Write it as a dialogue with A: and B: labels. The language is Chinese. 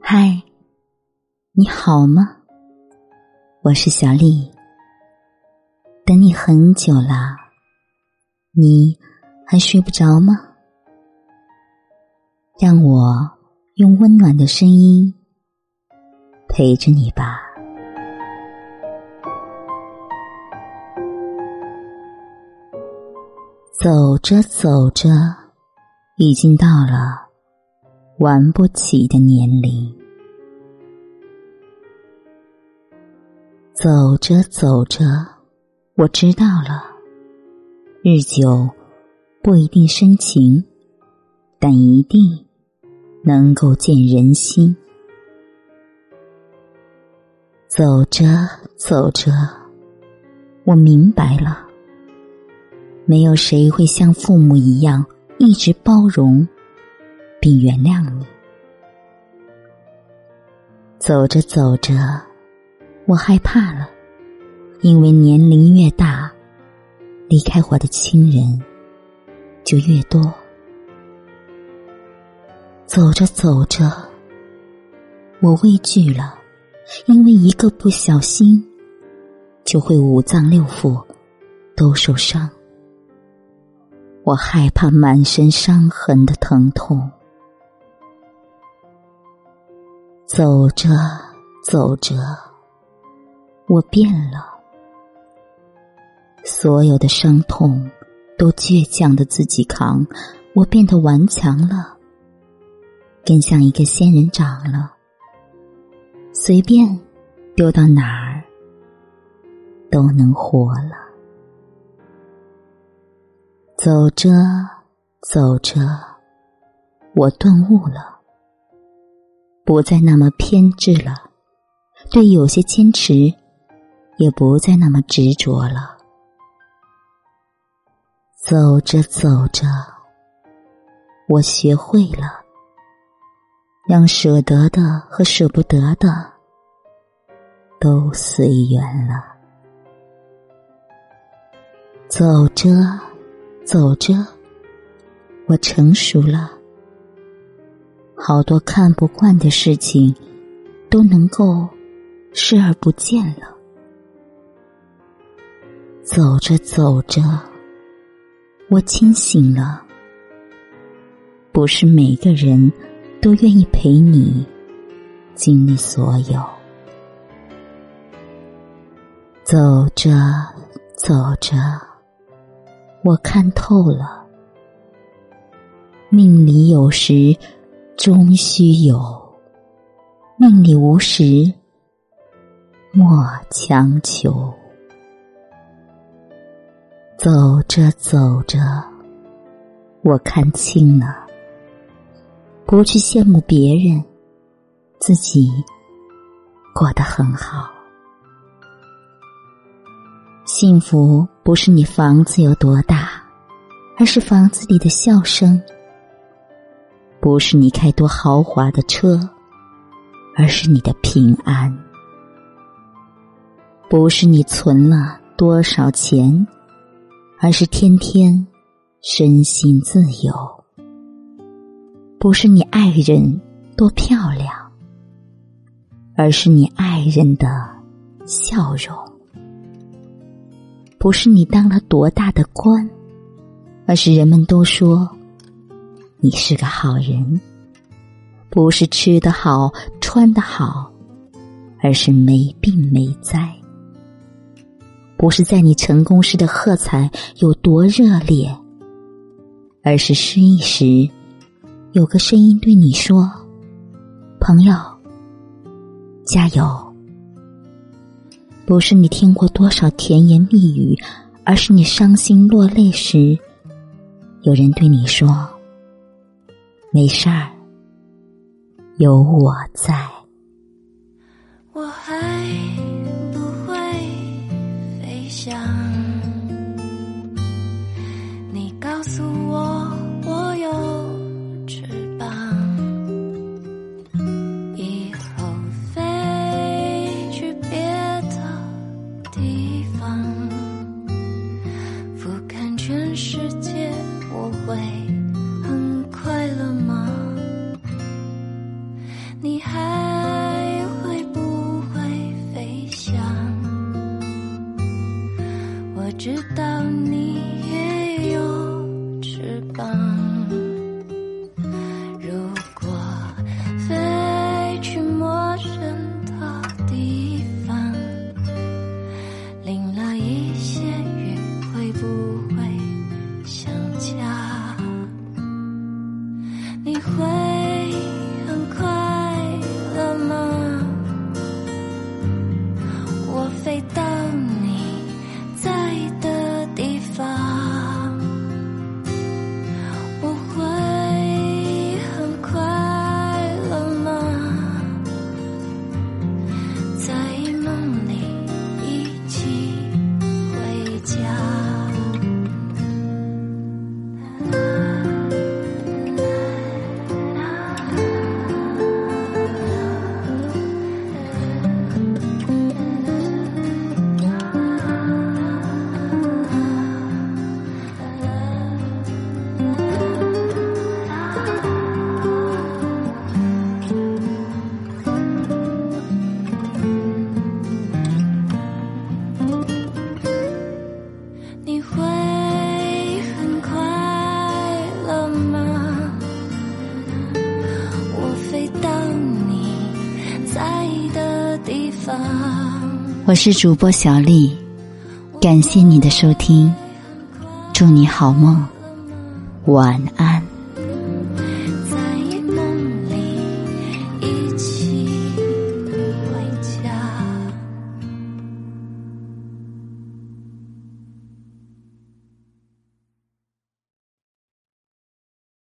A: 嗨，你好吗？我是小丽，等你很久了，你还睡不着吗？让我用温暖的声音陪着你吧。走着走着，已经到了玩不起的年龄。走着走着，我知道了，日久不一定深情，但一定能够见人心。走着走着，我明白了，没有谁会像父母一样一直包容并原谅你。走着走着。我害怕了，因为年龄越大，离开我的亲人就越多。走着走着，我畏惧了，因为一个不小心，就会五脏六腑都受伤。我害怕满身伤痕的疼痛。走着走着。我变了，所有的伤痛都倔强的自己扛，我变得顽强了，更像一个仙人掌了，随便丢到哪儿都能活了。走着走着，我顿悟了，不再那么偏执了，对有些坚持。也不再那么执着了。走着走着，我学会了让舍得的和舍不得的都随缘了。走着走着，我成熟了，好多看不惯的事情都能够视而不见了。走着走着，我清醒了。不是每个人都愿意陪你经历所有。走着走着，我看透了，命里有时终须有，命里无时莫强求。走着走着，我看清了，不去羡慕别人，自己过得很好。幸福不是你房子有多大，而是房子里的笑声；不是你开多豪华的车，而是你的平安；不是你存了多少钱。而是天天身心自由，不是你爱人多漂亮，而是你爱人的笑容；不是你当了多大的官，而是人们都说你是个好人；不是吃得好穿得好，而是没病没灾。不是在你成功时的喝彩有多热烈，而是失意时，有个声音对你说：“朋友，加油。”不是你听过多少甜言蜜语，而是你伤心落泪时，有人对你说：“没事儿，有我在。”
B: 가
A: 我是主播小丽感谢你的收听祝你好梦晚安。